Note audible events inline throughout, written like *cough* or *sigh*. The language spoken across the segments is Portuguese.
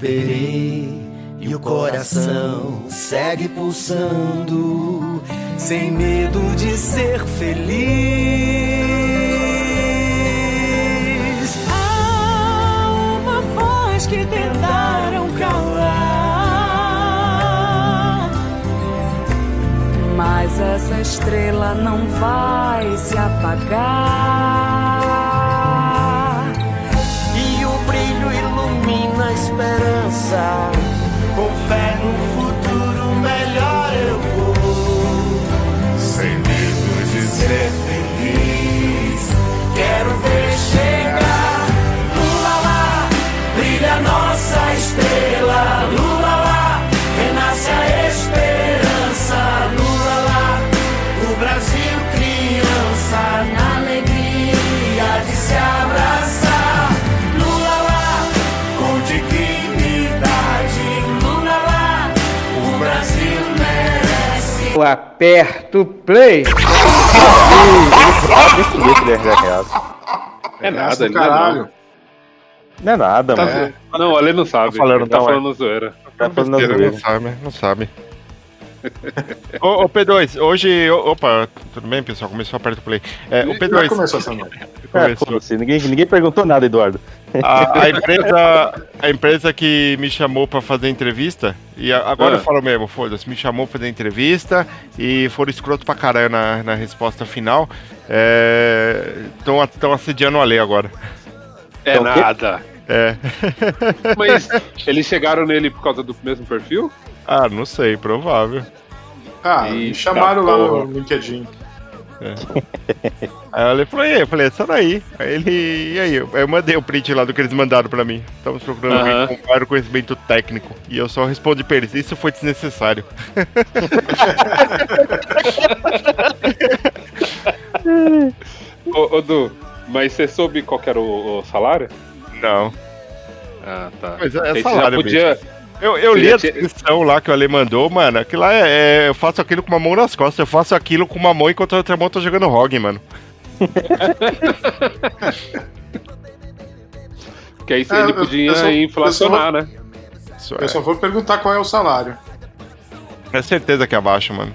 Esperei e o coração segue pulsando, sem medo de ser feliz. Há uma voz que tentaram calar, Mas essa estrela não vai se apagar. desire. Eu aperto play. É nada, ele é caralho. Não é nada, Tá mano. Não, o Ale não sabe. Tô falando, ele tá não, falando zoeira. Tá falando zoeira. não sabe, não sabe. Ô, ô, P2, hoje. ô, Opa, tudo bem, pessoal? Começou a apertar o play. É, o Já P2. começou essa noite. *laughs* É, ninguém, ninguém perguntou nada, Eduardo. A, a empresa, a empresa que me chamou pra fazer entrevista, e a- agora Ah. eu falo mesmo, foda-se, me chamou pra fazer entrevista e foram escroto pra caralho na, na resposta final. Estão assediando o Ale agora. É Então, nada. É. Mas *laughs* eles chegaram nele por causa do mesmo perfil? Ah, não sei, provável. Ah, me Eita chamaram lá porra. no LinkedIn. Aí eu falei, e aí? Eu falei, essa daí. Aí ele, e aí? Eu eu mandei o print lá do que eles mandaram pra mim. Estamos procurando Aham. alguém com maior conhecimento técnico. E eu só respondi pra eles, isso foi desnecessário. *laughs* Ô, ô Du, mas você soube qual que era o, o salário? Não. Ah, tá. Mas é você salário já podia. Eu, eu li a descrição lá que o Ale mandou, mano. Aquilo lá é, é- Eu faço aquilo com uma mão nas costas. Eu faço aquilo com uma mão enquanto a outra mão tá jogando ROG, mano. *laughs* Que aí É, ele eu- podia eu só- inflacionar, né? Isso Eu só vou perguntar qual é o salário. é, é certeza que é abaixo, mano.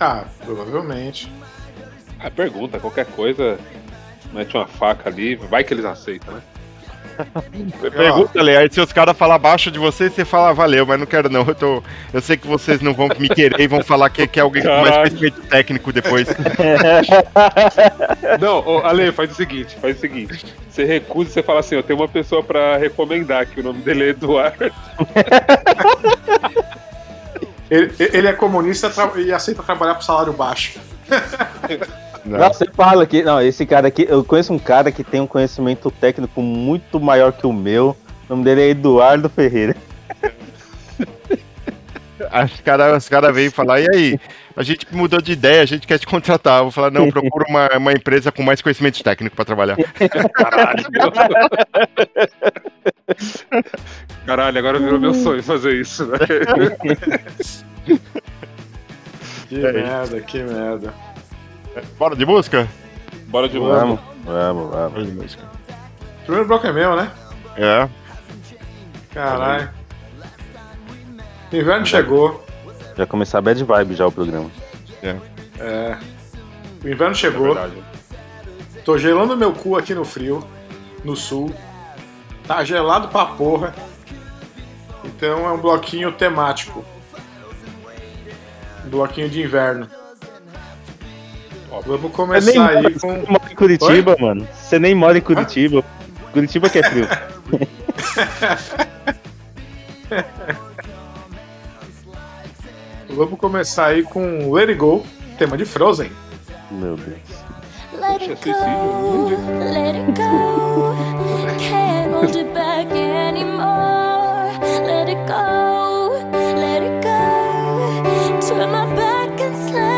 Ah, provavelmente. Ah, pergunta, qualquer coisa. Mete uma faca ali, vai que eles aceitam, né? Pergunta, Ale. Aí se os caras falar abaixo de você, você fala, "Ah, valeu, mas não quero não. Eu, tô... eu sei que vocês não vão me querer e vão falar que, que é alguém com mais conhecimento técnico depois. Não, ô, Ale, faz o seguinte, faz o seguinte. Você recusa e você fala assim, eu tenho uma pessoa pra recomendar, que o nome dele é Eduardo. Ele, ele é comunista e aceita trabalhar por salário baixo. *laughs* Não. Não, você fala que. Não, esse cara aqui. Eu conheço um cara que tem um conhecimento técnico muito maior que o meu. O nome dele é Eduardo Ferreira. *laughs* Os caras os cara veio falar, e aí? A gente mudou de ideia, a gente quer te contratar. Eu vou falar, não, procura uma, uma empresa com mais conhecimento técnico pra trabalhar. *laughs* Caralho. Caralho, agora virou meu sonho fazer isso, né? *laughs* Que É merda, que merda. Bora de música? Bora de. Vamos, vamos, vamos. Bora de música. Primeiro bloco é meu, né? É. Caralho. Inverno chegou. Já começar bad vibe já o programa. É. O inverno É chegou. verdade. Tô gelando meu cu aqui no frio, no sul. Tá gelado pra porra. Então é um bloquinho temático. Um bloquinho de inverno. Vamos Você nem, começar aí mora, você com. nem mora em Curitiba, mano. Você nem mora em Curitiba. Curitiba que é frio. *laughs* Vamos começar aí com Let It Go, tema de Frozen. Meu Deus. Let it go, let it go. Can't hold it back anymore. Let it go, let it go. Turn my back and slam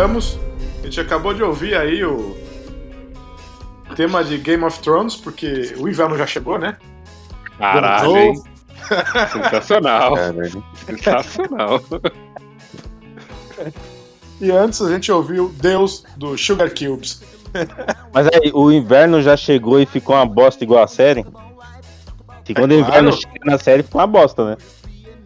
Voltamos. A gente acabou de ouvir aí o tema de Game of Thrones, porque o inverno já chegou, né? Caralho, hein? Sensacional. Caralho. Sensacional. E antes a gente ouviu Deus do Sugar Cubes. Mas aí, o inverno já chegou e ficou uma bosta igual a série? Que quando É o inverno claro. chega na série, fica uma bosta, né?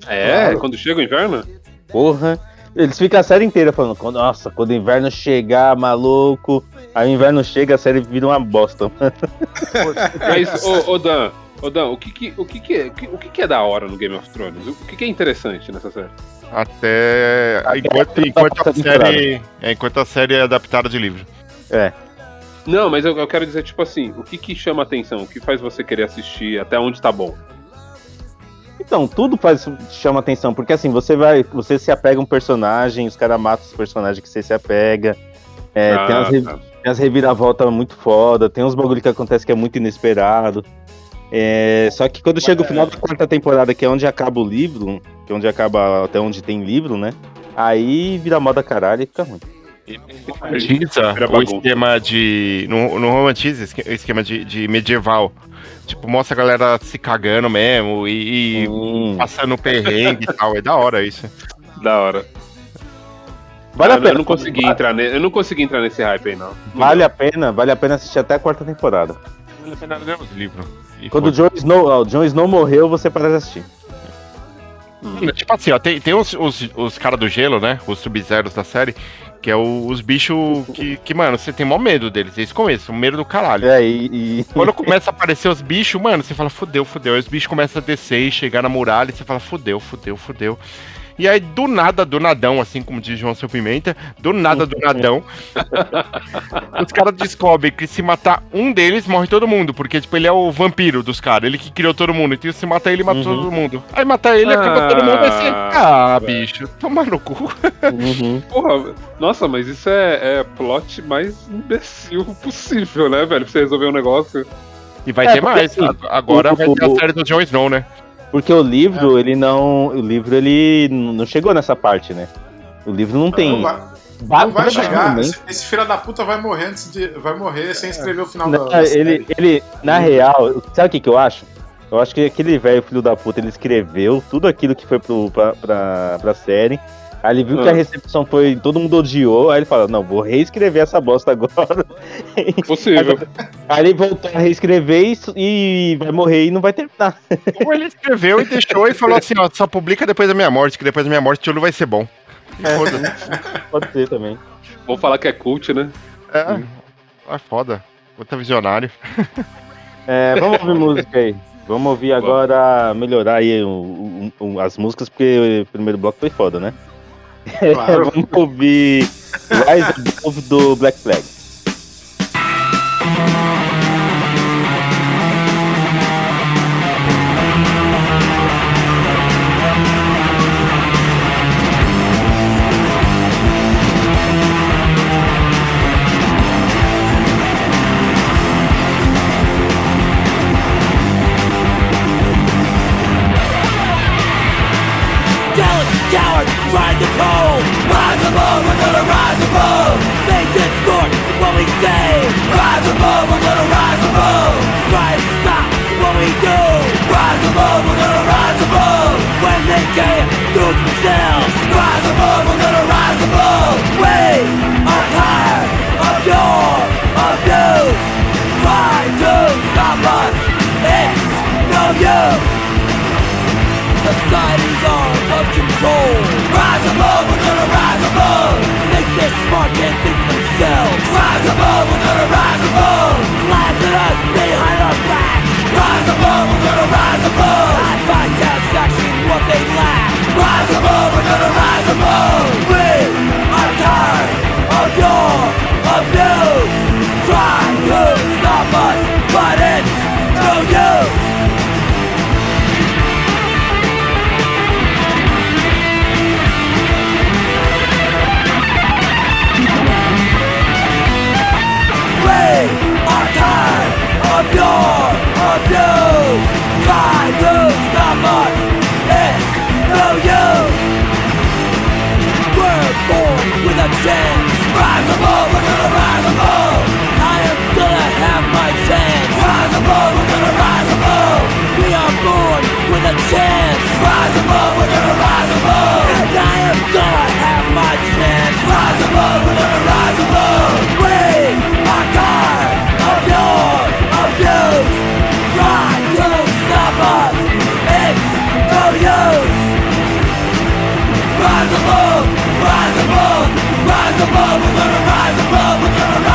É, Claro. quando chega o inverno? Porra. Eles ficam a série inteira falando, "Quando- nossa, quando o inverno chegar, maluco. Aí o inverno chega, a série vira uma bosta. *laughs* Mas, ô, ô Dan, ô Dan, o que que, o que que é, o que, que é da hora no Game of Thrones? O que que é interessante nessa série? Até. Até enquanto, a enquanto, a série, é, enquanto a série é adaptada de livro. É. Não, mas eu, eu quero dizer, tipo assim, o que que chama atenção? O que faz você querer assistir? Até onde tá bom? Então, tudo faz, chama atenção, porque assim, você vai. Você se apega a um personagem, os caras matam os personagens que você se apega. É, tem, Ah, as, re- tá. tem as reviravoltas muito foda, tem uns bagulho que acontece que é muito inesperado. É, só que quando chega o final da quarta temporada, que é onde acaba o livro, que é onde acaba até onde tem livro, né? Aí vira moda caralho e fica ruim. romantiza o esquema de. Não, não romantiza o esquema de, de medieval. Tipo, mostra a galera se cagando mesmo e, e Hum. passando perrengue e tal. É da hora isso. Da hora. Vale a pena. eu não consegui entrar ne, eu não consegui entrar nesse hype aí, não. Vale a pena, vale a pena assistir até a quarta temporada. Vale a pena ler os livros. E Quando o Jon Snow, ó, o Jon Snow morreu, você para de assistir. Mano, Tipo assim, ó, tem, tem os, os, os caras do gelo, né? Os sub-zeros da série, que é o- os bichos que, que, mano, você tem maior medo deles, começo, um medo do caralho. É, e, e- Quando começa a aparecer os bichos, mano, você fala, fudeu, fudeu. Aí os bichos começam a descer e chegar na muralha e você fala, fudeu, fudeu, fudeu. E aí, do nada, do nadão, assim como diz João Seu Pimenta, do nada, do nadão, *laughs* os caras descobrem que se matar um deles, morre todo mundo, porque, tipo, ele é o vampiro dos caras, ele que criou todo mundo, então se matar ele, mata Uhum. todo mundo. Aí matar ele, acaba Ah, todo mundo assim, ah, velho. bicho, toma no cu. Uhum. *laughs* Porra, nossa, mas isso é, é plot mais imbecil possível, né, velho? Pra você resolver um negócio. E vai É, ter porque, mais, assim, agora o- vai ter a série do Jon Snow, né? Porque o livro, ele não. O livro, ele não chegou nessa parte, né? O livro não tem. Não vai, Ba- não vai chegar. Esse, esse filho da puta vai morrer antes de. Vai morrer sem escrever o final Não, da, da ele, série. ele, na real, sabe o que, que eu acho? Eu acho que aquele velho filho da puta, ele escreveu tudo aquilo que foi pro, pra, pra, pra série. Aí ele viu que Ah. a recepção foi. Todo mundo odiou. Aí ele fala: Não, vou reescrever essa bosta agora. *laughs* Possível. Aí ele voltou a reescrever e, e vai morrer e não vai terminar. Ou ele escreveu e deixou e falou assim, ó, só publica depois da minha morte, que depois da minha morte tudo vai ser bom. Foda-se. *laughs* Pode ser também. Vou falar que é cult, né? É, é foda. Puta visionário. *laughs* É, vamos ouvir música aí. Vamos ouvir agora melhorar aí o- o- o- as músicas, porque o primeiro bloco foi foda, né? Claro. *laughs* vamos ouvir Rise Above do Black Flag. Above, we're gonna rise above. Try to stop what we do. Rise above, we're gonna rise above. When they can't do it themselves. Rise above, we're gonna rise above. We are tired of your abuse Try to stop us It's no use. Society's out of control. Rise above, we're gonna rise above Smart, can't think themselves. Rise above, we're gonna rise above. Laugh at us behind our back. Rise above, we're gonna rise above. I find satisfaction what they lack. Rise above, we're gonna rise above. We are tired of your abuse Try to stop us, but it's no use I am gone Have my chance. Rise above, we're gonna rise above We are tired of your abuse. Try to stop us. It's no use. Rise above, rise above Rise above, we're gonna rise above We're gonna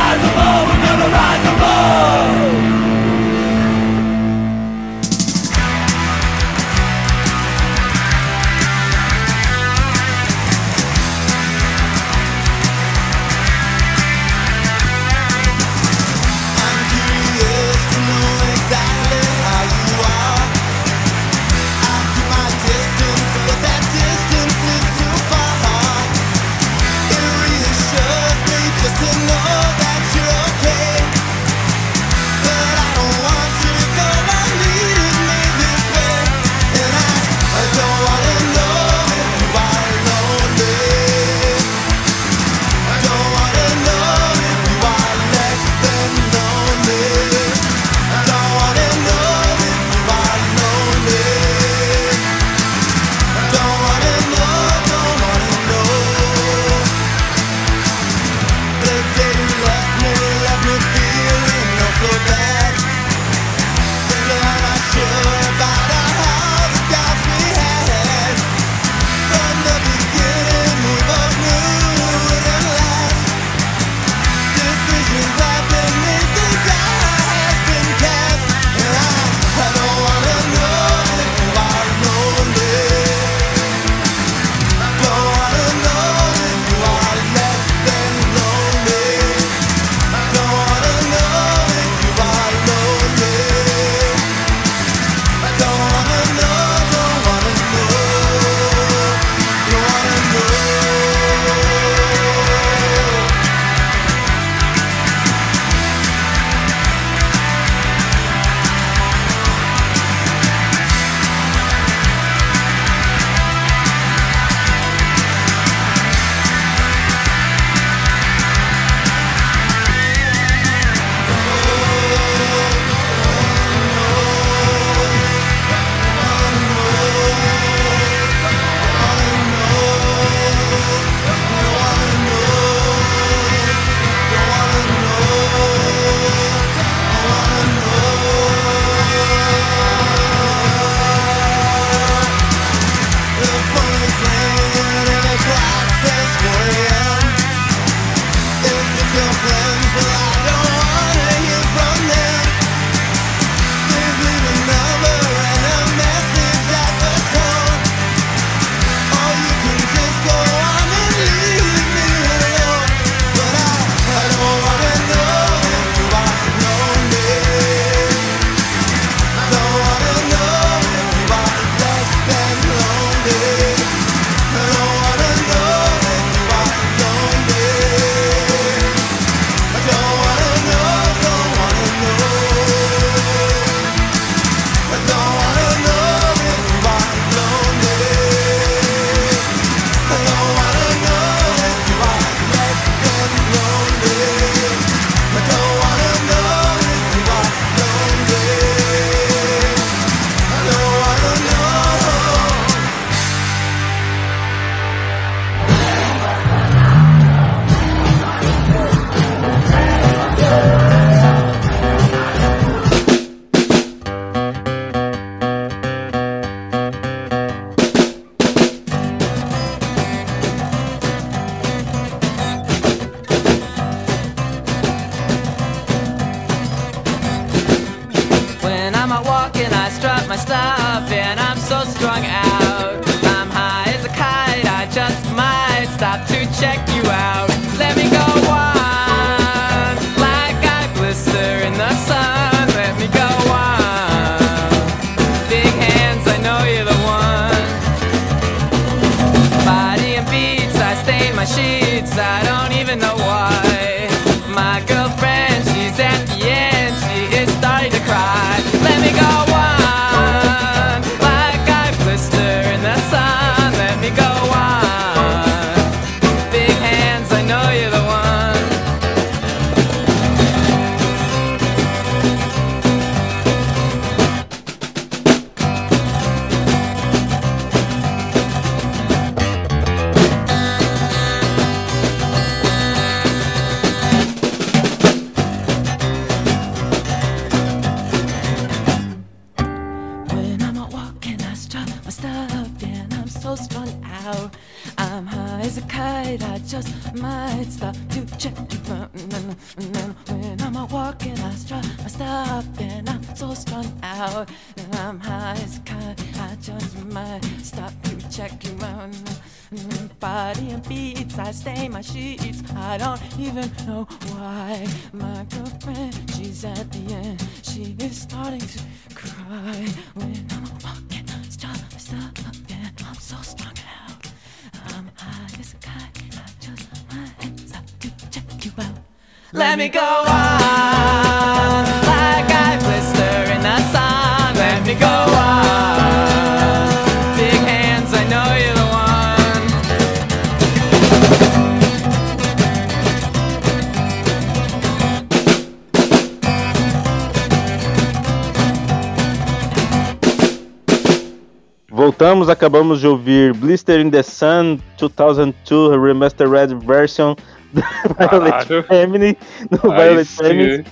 Voltamos, acabamos de ouvir Blister in the Sun 2002 Remastered Version Violet. Femini, do Aí Violet Femini.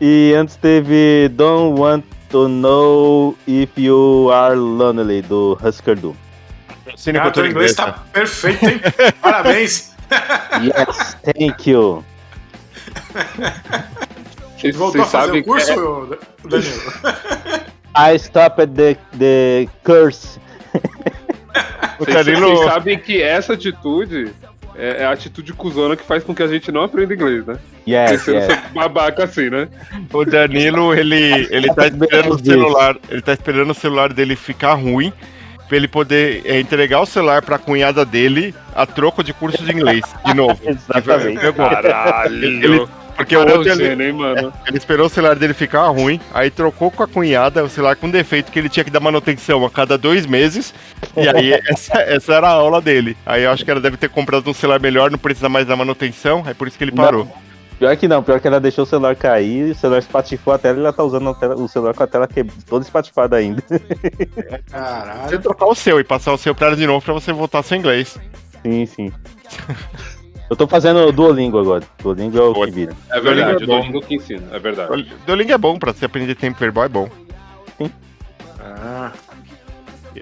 E antes teve Don't Want to Know If You Are Lonely, do Husker Du. Cine Cara, cultura inglês tá perfeito, hein? *laughs* Parabéns. Yes, thank you. Vocês Voltou a fazer sabem o curso, que é- Danilo? I stopped the, the curse. Vocês, Danilo- vocês sabem que essa atitude é, é a atitude cuzona que faz com que a gente não aprenda inglês, né? Yes, Sendo yes. babaca assim, né? O Danilo, ele, ele tá esperando o celular. Ele tá esperando o celular dele ficar ruim pra ele poder é, entregar o celular pra cunhada dele a troco de curso de inglês, de novo. *laughs* Exatamente. Caralho. Ele- porque o é outro ele, hein, mano? ele esperou o celular dele ficar ruim, aí trocou com a cunhada o celular com defeito que ele tinha que dar manutenção a cada dois meses. E aí *laughs* essa, essa era a aula dele. Aí eu acho que ela deve ter comprado um celular melhor, não precisa mais da manutenção, é por isso que ele parou. Pior que não, pior que ela deixou o celular cair, o celular espatifou a tela e ela tá usando tela- o celular com a tela que... toda espatifada ainda. Você Caralho. trocar o seu e passar o seu pra ela de novo pra você voltar seu inglês. Sim, sim. *laughs* Eu tô fazendo Duolingo agora. Duolingo é o que vira. É verdade, é o bom. Duolingo que ensina, é verdade. Duolingo é bom pra você aprender tempo verbal, é bom. Ah,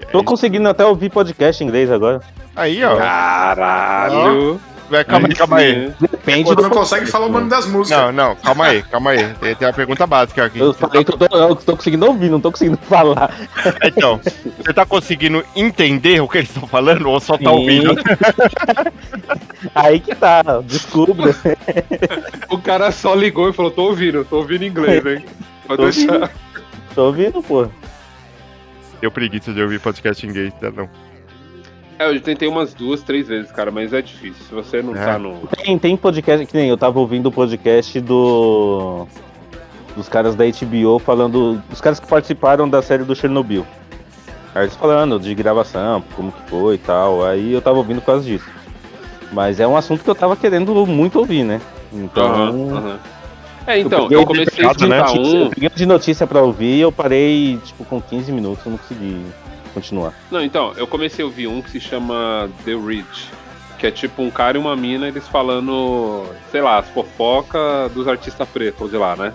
Tô conseguindo até ouvir podcast em inglês agora. Aí, ó. Caralho! Vai, Calma aí, calma aí. Depende Quando do não consegue falar o nome das músicas. Não, não, calma aí, calma aí. Tem, tem uma pergunta básica aqui. Eu falei que eu tô, eu tô conseguindo ouvir, não tô conseguindo *laughs* falar. Então, você tá conseguindo entender o que eles estão falando ou só tá Sim. ouvindo? *laughs* Aí que tá, descubra. O cara só ligou e falou: tô ouvindo, tô ouvindo inglês, hein? Pode Tô deixar. ouvindo. Tô ouvindo, pô. Eu preguiça de ouvir podcast inglês, tá não. É, eu tentei umas duas, três vezes, cara, mas é difícil. Se você não É. tá no. Tem, tem podcast, que nem eu tava ouvindo o podcast do. Dos caras da HBO falando. Dos caras que participaram da série do Chernobyl. Aí eles falando de gravação, como que foi e tal. Aí eu tava ouvindo por causa disso. Mas é um assunto que eu tava querendo muito ouvir, né? Então. Aham, aham. É, então, eu de comecei a escutar Eu um. peguei de notícia pra ouvir e eu parei, tipo, com 15 minutos, eu não consegui continuar. Não, então, eu comecei a ouvir um que se chama The Rich. Que é tipo um cara e uma mina, eles falando, sei lá, as fofocas dos artistas pretos de lá, né?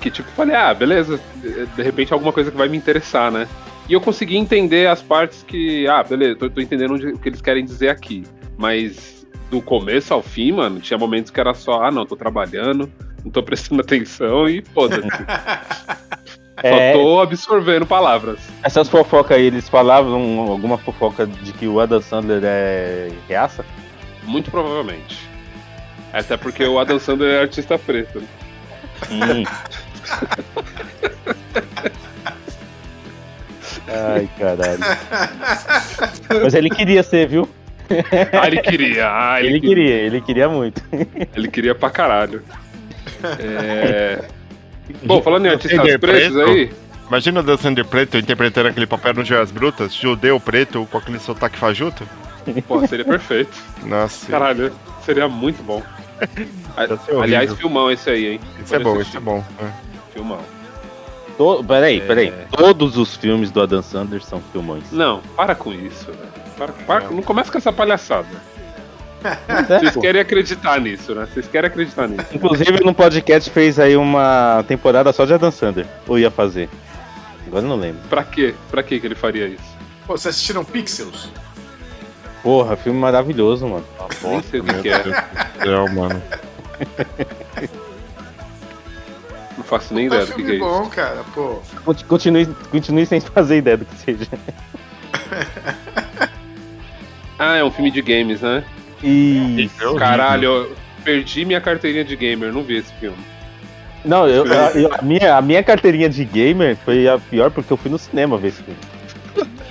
Que tipo, falei, ah, beleza, de de repente alguma coisa que vai me interessar, né? E eu consegui entender as partes que, ah, beleza, tô, tô entendendo onde- o que eles querem dizer aqui. Mas do começo ao fim, mano, tinha momentos que era só, ah, não, tô trabalhando, não tô prestando *laughs* atenção e foda-se. *laughs* É. Só tô absorvendo palavras. Essas fofocas aí, eles falavam alguma fofoca de que o Adam Sandler é reaça? Muito provavelmente. Até porque o Adam Sandler é artista preto. Hum. Ai, caralho. Mas ele queria ser, viu? Ah, ele queria. Ah, ele, Ele queria, ele queria muito. Ele queria pra caralho. É... Bom, falando em artistas pretos preto? aí. Imagina o Dan Sander preto interpretando aquele papel no Joias Brutas, judeu preto com aquele sotaque fajuto. Pô, seria perfeito. Nossa, Caralho, seria muito bom. Aliás, filmão esse aí, hein? isso é bom, isso é bom. é. Filmão. To... Peraí, É. peraí. Todos os filmes do Adam Sandler são filmões. Não, para com isso, velho. Para, para- não começa com essa palhaçada. É, Vocês pô. querem acreditar nisso, né? Vocês querem acreditar nisso. Inclusive no podcast fez aí uma temporada só de Adam Sandler. Ou ia fazer. Agora não lembro. Pra quê? Pra quê que ele faria isso? Pô, vocês assistiram Pixels? Porra, filme maravilhoso, mano. Nem sei o que, é. Do céu, mano. Não faço nem É ideia do que, que é isso. bom, cara, pô. Conti- Continue, continue sem fazer ideia do que seja. Ah, é um filme de games, né? E. Caralho, eu perdi minha carteirinha de gamer, não vi esse filme. Não, eu, eu- a, minha, a minha carteirinha de gamer foi a pior porque eu fui no cinema ver esse filme.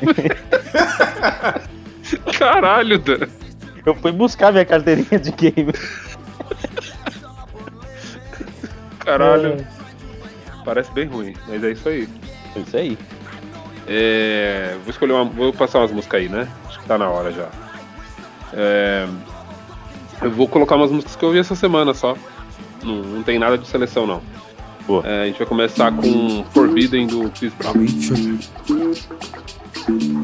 *laughs* Caralho, Dan. Eu fui buscar minha carteirinha de gamer. Caralho. Parece bem ruim, mas é isso aí. É isso aí. É, vou escolher uma. Vou passar umas músicas aí, né? Acho que tá na hora já. É, eu vou colocar umas músicas que eu ouvi essa semana só. Não, não tem nada de seleção, não. Boa. É, a gente vai começar com Forbidden do Chris Brown.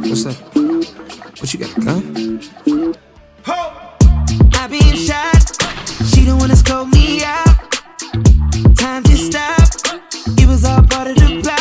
What's up? What you got, gun? I been shot. She one that scoped me out. Time to stop. It was all part of the plan.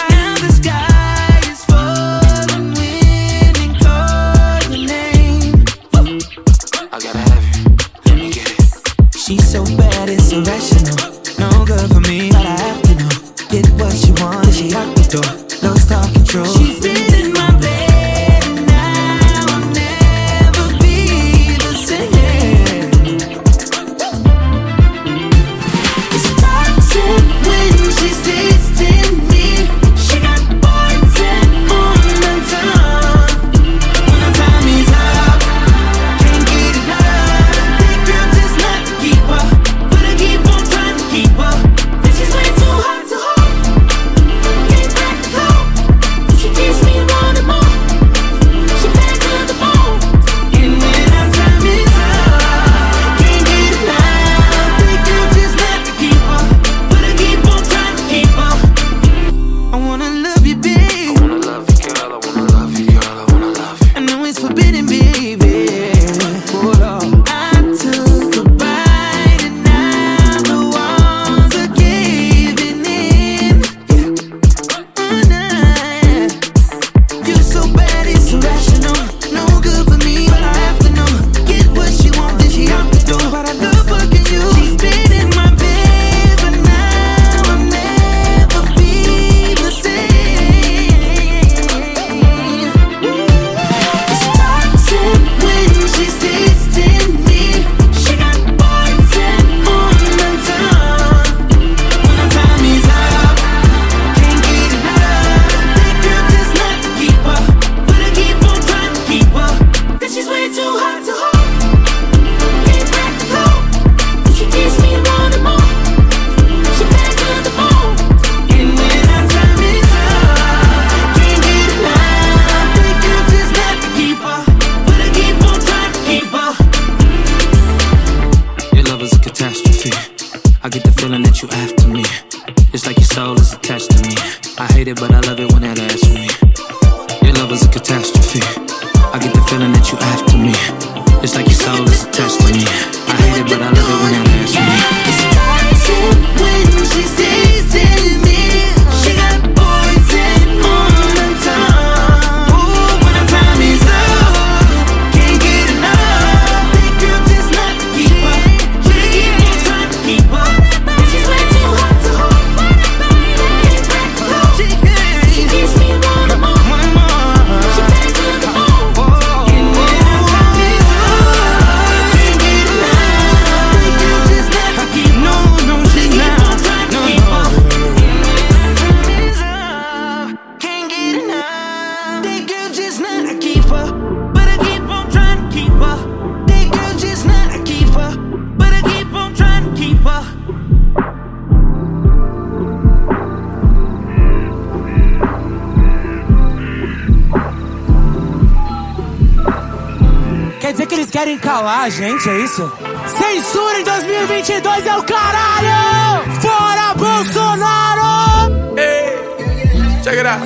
Gente, é isso? Censura em 2022 é o caralho! Fora Bolsonaro! Hey, check it out.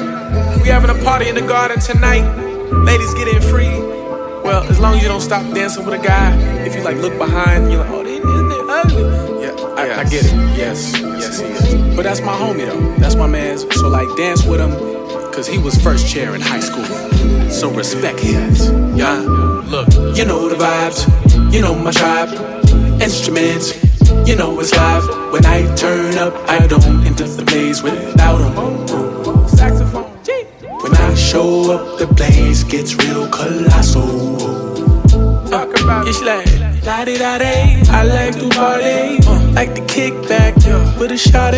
We having a party in the garden tonight. Ladies get in free. Well, as long as you don't stop dancing with a guy. If you like look behind, you're like, oh, they, they, they ugly. Yeah, I, I get it. Yes, yes, he is. But that's my homie though. That's my man's. So like, dance with him, cause he was first chair in high school. So respect his. Yeah. Look, you know the vibes. You know my tribe. Instruments. You know it's live. When I turn up, I don't enter the place without them. Saxophone. When I show up, the place gets real colossal. Talk about it's like la di da day. I like to party, uh, like to kick back yeah, with a shot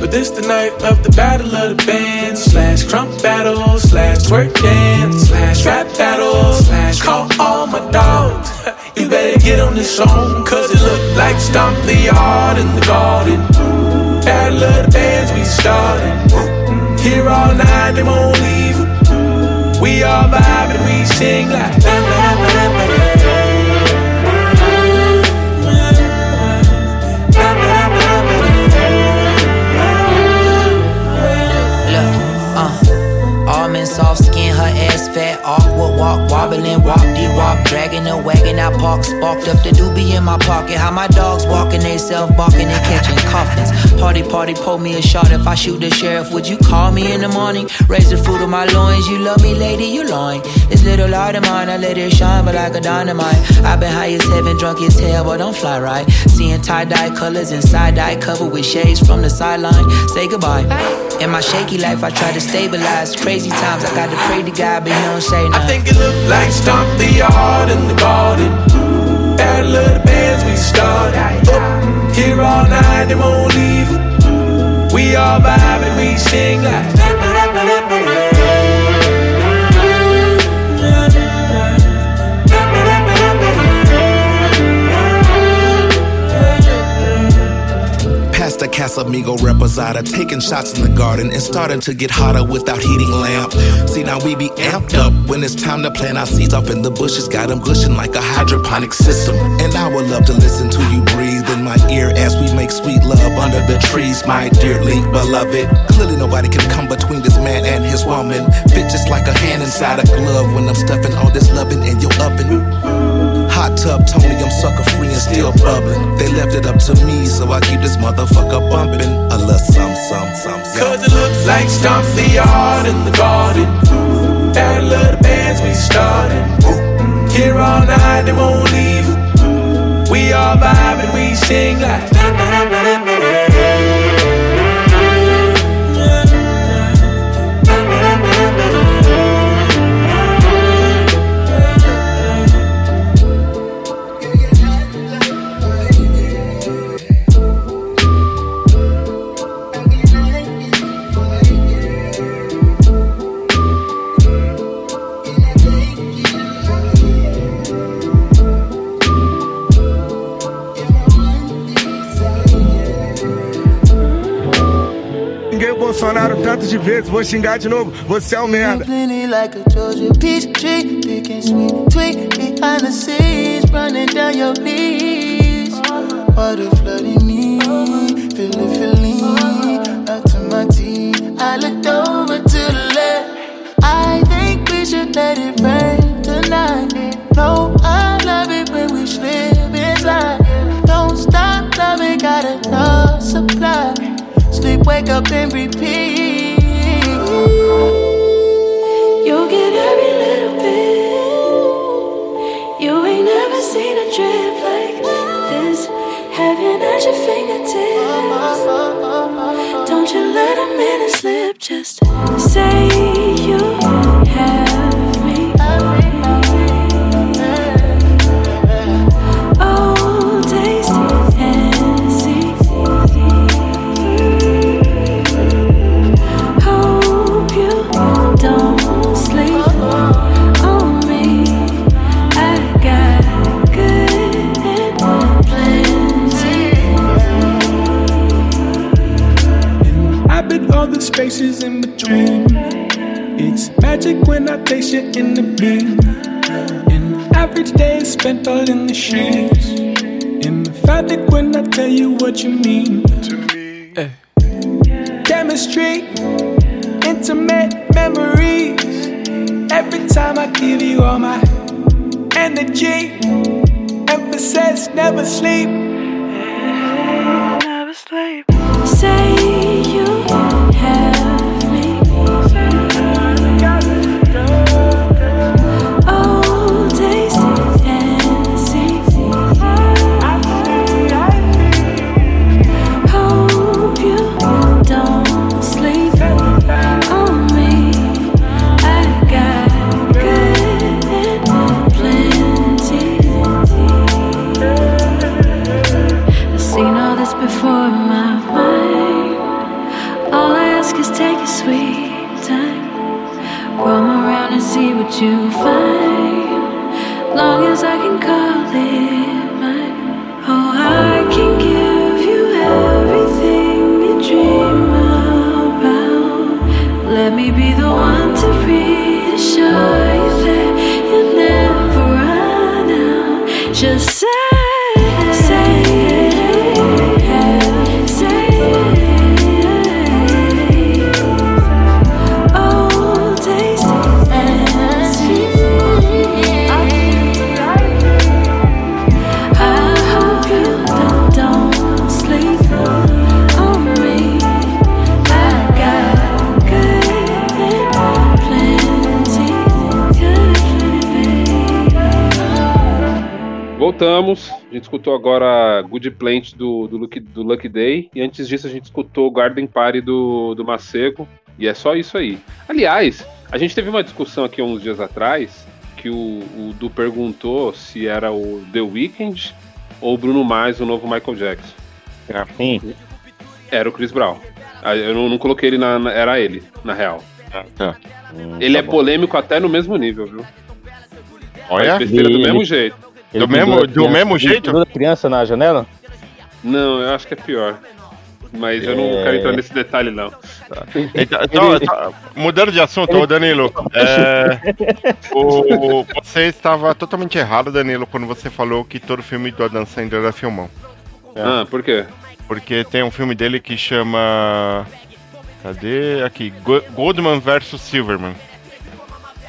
But this the night of the battle of the bands slash crump battle slash twerk dance slash rap battle slash call get on this song, cause it look like stomp the yard in the garden. Of the bands we started. Here all night, they won't leave. We all vibe and we sing like. Walk, wobbling, walk, de wop, dragging a wagon. I park, sparked up the doobie in my pocket. How my dogs walking, they self barking and catching coffins. Party, party, pull me a shot. If I shoot the sheriff, would you call me in the morning? Raise the fruit of my loins. You love me, lady, you lying. This little light of mine, I let it shine, but like a dynamite. I've been high as heaven, drunk as hell, but don't fly right. Seeing tie dye colors and side dye covered with shades from the sideline. Say goodbye. In my shaky life, I try to stabilize. Crazy times, I got to pray to God, but he don't say nothing. It look like stomp the yard in the garden. Battle of bands we started. Here all night, they won't leave. We all vibe and we sing like. The Casamigo reposada, taking shots in the garden and starting to get hotter without heating lamp. See, now we be amped up when it's time to plant our seeds off in the bushes. Got them gushing like a hydroponic system. And I would love to listen to you breathe in my ear as we make sweet love under the trees, my dearly beloved. Clearly, nobody can come between this man and his woman. Fit just like a hand inside a glove when I'm stuffing all this loving in your oven. Hot tub Tony, I'm sucker free and still bubbling. They left it up to me, so I keep this motherfucker bumping. A little some, some, some, some. Cause it looks like stomp the yard in the garden. Of the bands we started. Here all night, they won't leave. We all vibe and we sing like. De vezes, vou xingar de novo. Você é um merda. Like a Georgia peach tree, picking sweet tweet behind the scenes, running down your knees. water flooding me. Feel it, feeling up to my teeth. I looked over to left. I think we should let it rain tonight. No, I love it when we slip and slide. Don't stop loving, got enough supply. Sleep, wake up and repeat. When I taste you in the beam. An average day spent all in the sheets. Emphatic when I tell you what you mean to me. Chemistry, intimate memories. Every time I give you all my energy, emphasis never sleep. Never sleep. Voltamos. A gente escutou agora Good Plant do, do, Lucky, do Lucky Day. E antes disso a gente escutou Garden Party do, do Maceco. E é só isso aí. Aliás, a gente teve uma discussão aqui uns dias atrás que o, o Du perguntou se era o The Weeknd ou o Bruno Mars, o novo Michael Jackson. Sim. Era o Chris Brown. Ah, Eu não, não coloquei ele na, na- Era ele, na real. tá. Ele é polêmico até no mesmo nível, viu? Olha. Besteira do mesmo jeito. Ele pendura criança- ele pendura criança na janela? Não, eu acho que é pior. Mas eu não É. quero entrar nesse detalhe, não. Então, então, então, mudando de assunto, ô Danilo, é, *laughs* o- você estava totalmente errado, Danilo, quando você falou que todo filme do Adam Sandler era filmão. Ah, por quê? Porque tem um filme dele que chama. Cadê? Aqui, Go- Goldman vs Silverman.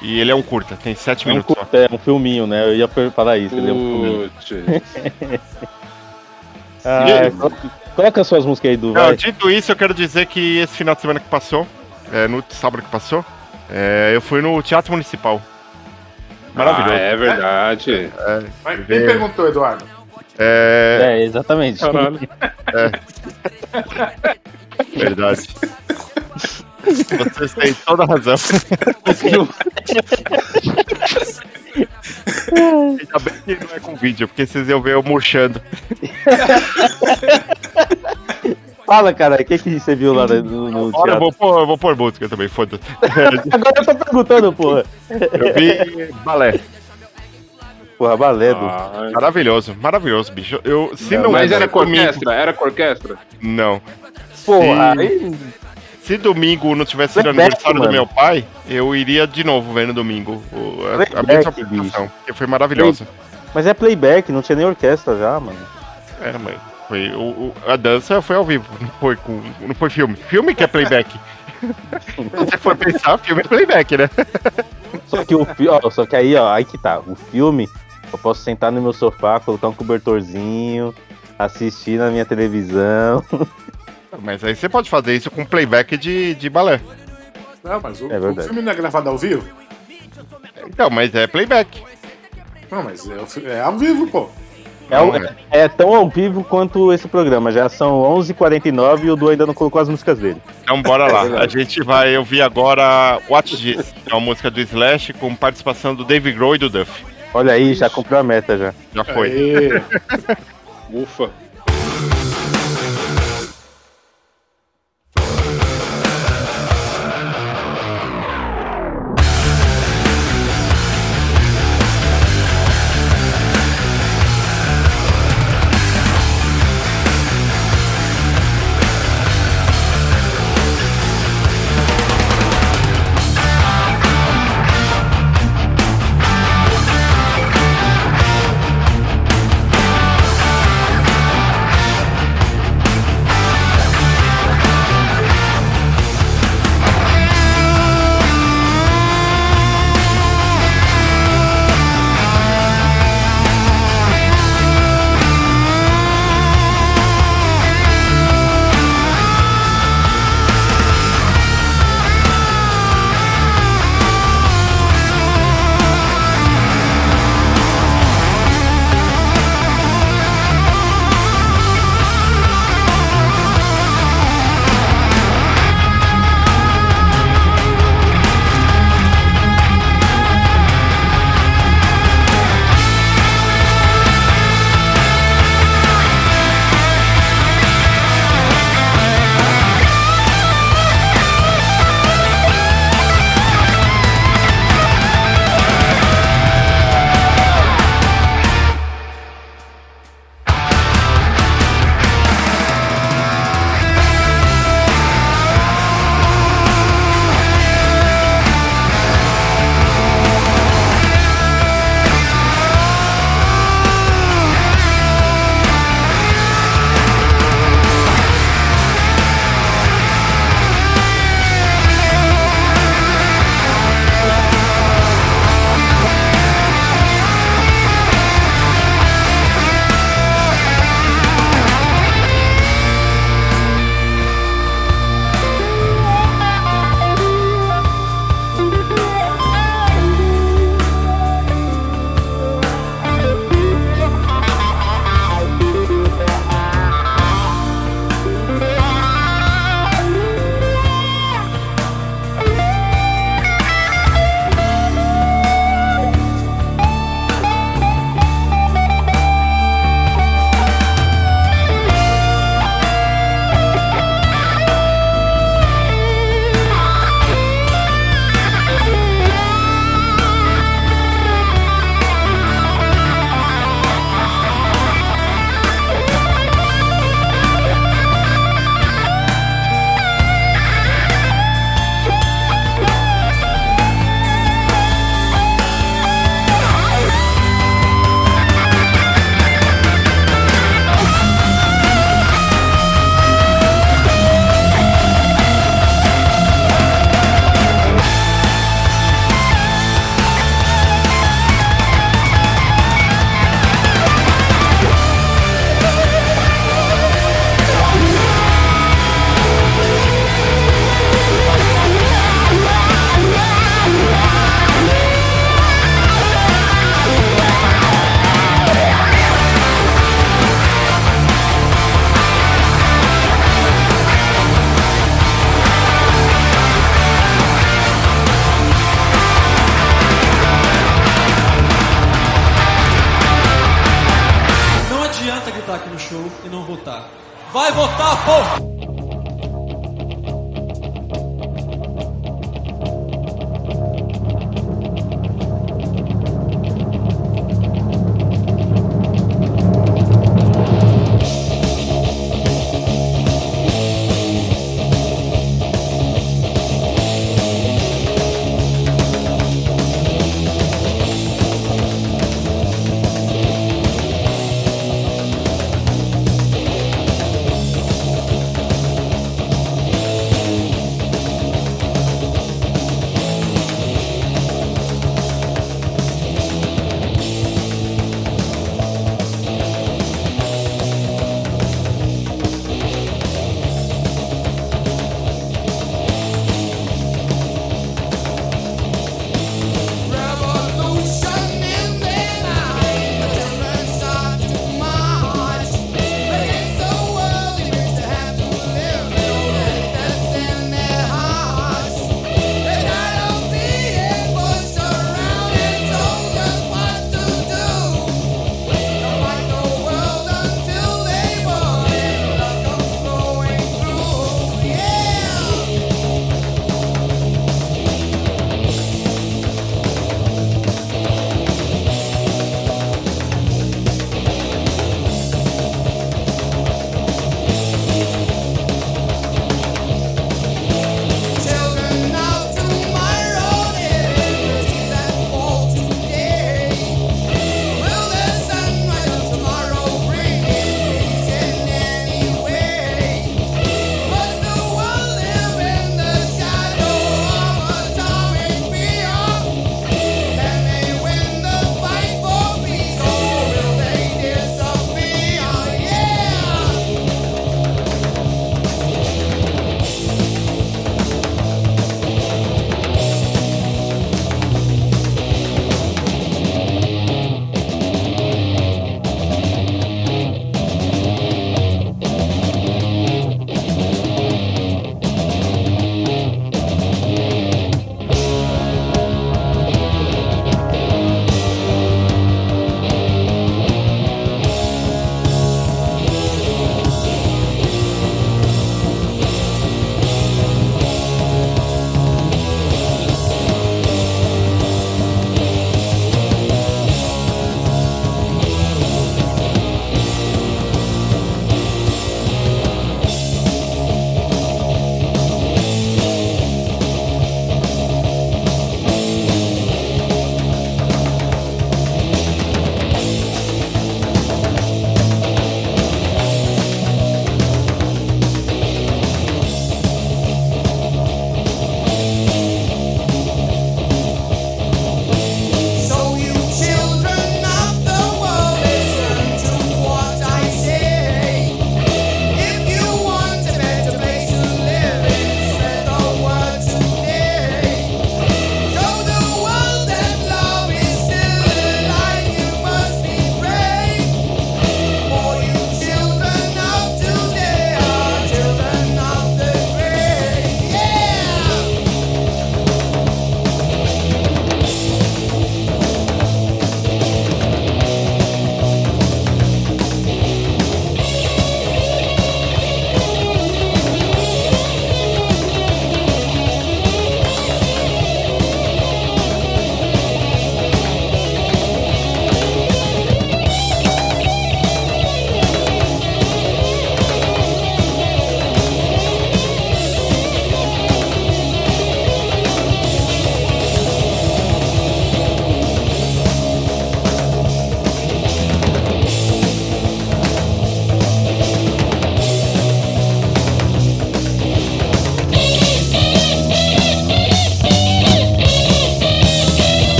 E ele é um curta, tem sete É um, minutos. curta, é um filminho, né? Eu ia falar isso. Ele é um filminho. *laughs* Ah, coloca suas músicas aí do Não, dito isso, eu quero dizer que esse final de semana que passou, é, no sábado que passou, é, eu fui no Teatro Municipal. Maravilhoso. Ah, é verdade. É, Mas quem ver- perguntou, Eduardo? É, É, exatamente. Caralho. *laughs* É. *laughs* Verdade. Vocês têm toda a razão. Ainda bem que não é com vídeo, porque vocês iam ver eu murchando. Fala, cara, o que, que você viu lá no, no Agora teatro? eu vou pôr, eu vou pôr música também, foda-se. *laughs* Agora eu tô perguntando, porra. Eu vi balé. Porra, balé do. Ah, Maravilhoso, maravilhoso, bicho. Eu, se Não, não, Mas se era com orquestra? Era com orquestra? Não. Porra, se, aí. Se domingo não tivesse sido Playback, aniversário do mano. meu pai, eu iria de novo ver no domingo. o- a, a mesma apresentação, que foi maravilhosa. Mas é playback, não tinha nem orquestra já, mano. É, mãe. Foi, o, o- a dança foi ao vivo, não foi, com, não foi filme. Filme que é playback. *laughs* Se for pensar, filme é playback, né? Só que o ó, só que aí, ó, aí que tá. O filme, eu posso sentar no meu sofá, colocar um cobertorzinho, assistir na minha televisão. *laughs* Mas aí você pode fazer isso com playback de, de balé. Não, mas o, É o filme não é gravado ao vivo? Então, mas é playback. Não, mas é, é ao vivo, pô. É, um- é tão ao vivo quanto esse programa. Já são 11h49 e o Du ainda não colocou as músicas dele. Então bora *laughs* É lá. verdade. a gente vai ouvir agora Watch This, que é uma música do Slash com participação do Dave Grohl e do Duff. Olha aí, já cumpriu a meta já. Já foi. Aê. *laughs* Ufa.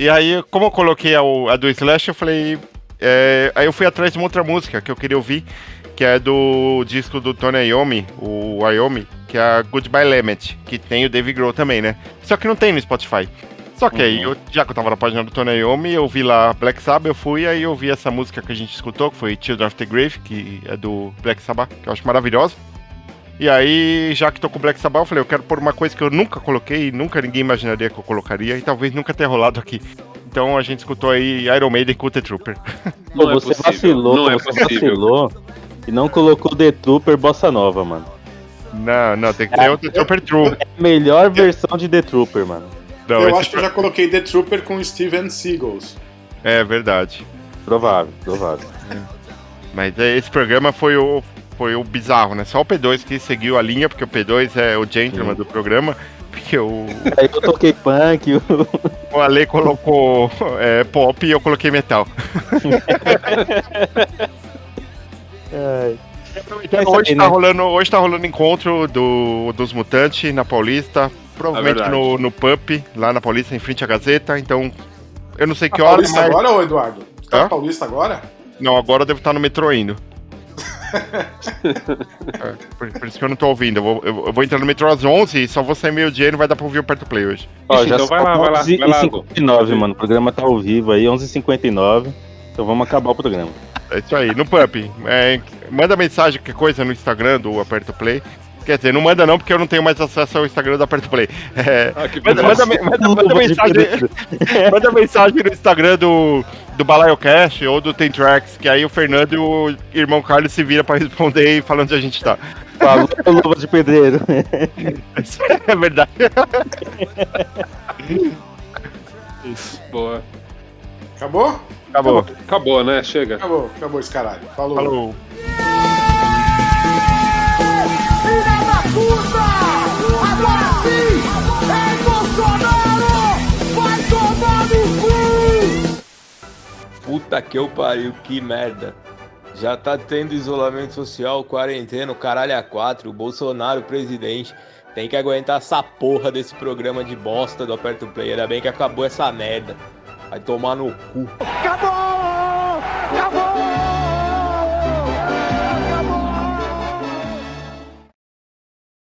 E aí, como eu coloquei a, a do Slash, eu falei. é, aí eu fui atrás de uma outra música que eu queria ouvir, que é do disco do Tony Iommi, o Iommi, que é a Goodbye Lemmet, que tem o Dave Grohl também, né? Só que não tem no Spotify. Só que aí, eu, já que eu tava na página do Tony Iommi, eu vi lá Black Sabbath, eu fui, aí eu vi essa música que a gente escutou, que foi Children of the Grave, que é do Black Sabbath, que eu acho maravilhosa. E aí, já que tô com o Black Sabbath, eu falei, eu quero pôr uma coisa que eu nunca coloquei, nunca ninguém imaginaria que eu colocaria, e talvez nunca tenha rolado aqui. Então a gente escutou aí Iron Maiden com The Trooper. *laughs* Pô, você vacilou, você vacilou e não colocou The Trooper Bossa Nova, mano. Não, não, tem que ter o The Trooper True. É a melhor versão de The Trooper, mano. Não, eu acho que eu já coloquei The Trooper com Steven Seagulls. É verdade. Provável, provável. Mas é, esse programa foi o, foi o bizarro, né? Só o P2 que seguiu a linha, porque o P2 é o gentleman do programa. Porque o, Aí eu toquei punk, o... o Ale colocou é, pop e eu coloquei metal. Ai. Então, hoje, tá rolando, hoje tá rolando encontro do, dos Mutantes na Paulista. Provavelmente É no, no PUP, lá na Paulista, em frente à Gazeta. Então, eu não sei que Tá hora, Paulista mas... agora, ô Eduardo? Você tá Hã? na Paulista agora? Não, agora eu devo estar no metrô indo. É, por, por isso que eu não tô ouvindo. Eu vou, eu, eu vou entrar no metrô às 11 e só vou sair meio dia e não vai dar pra ouvir o Perto Play hoje. Ó, já são 11h59, mano. O programa tá ao vivo aí, 11h59. Então vamos acabar o programa. É isso aí, no Pump. É, manda mensagem, qualquer coisa no Instagram do Aperto Play. Quer dizer, não manda não, porque eu não tenho mais acesso ao Instagram do Aperto Play. É, Ah, manda, manda, manda- manda mensagem, *laughs* manda mensagem no Instagram do, do BalaioCast ou do Tem Tracks, que aí o Fernando e o irmão Carlos se vira pra responder e falando onde a gente tá. Falou, luva de pedreiro. *laughs* é verdade. Boa. Acabou? Acabou. Acabou, né? Chega. Acabou, acabou esse caralho. Falou. Falou. Puta! Agora sim! É Bolsonaro! Vai tomar no cu! Puta que eu pariu, que merda. Já tá tendo isolamento social, quarentena, o caralho a quatro, o Bolsonaro presidente. Tem que aguentar essa porra desse programa de bosta do Aperto Play. Ainda bem que acabou essa merda. Vai tomar no cu. Acabou! Acabou!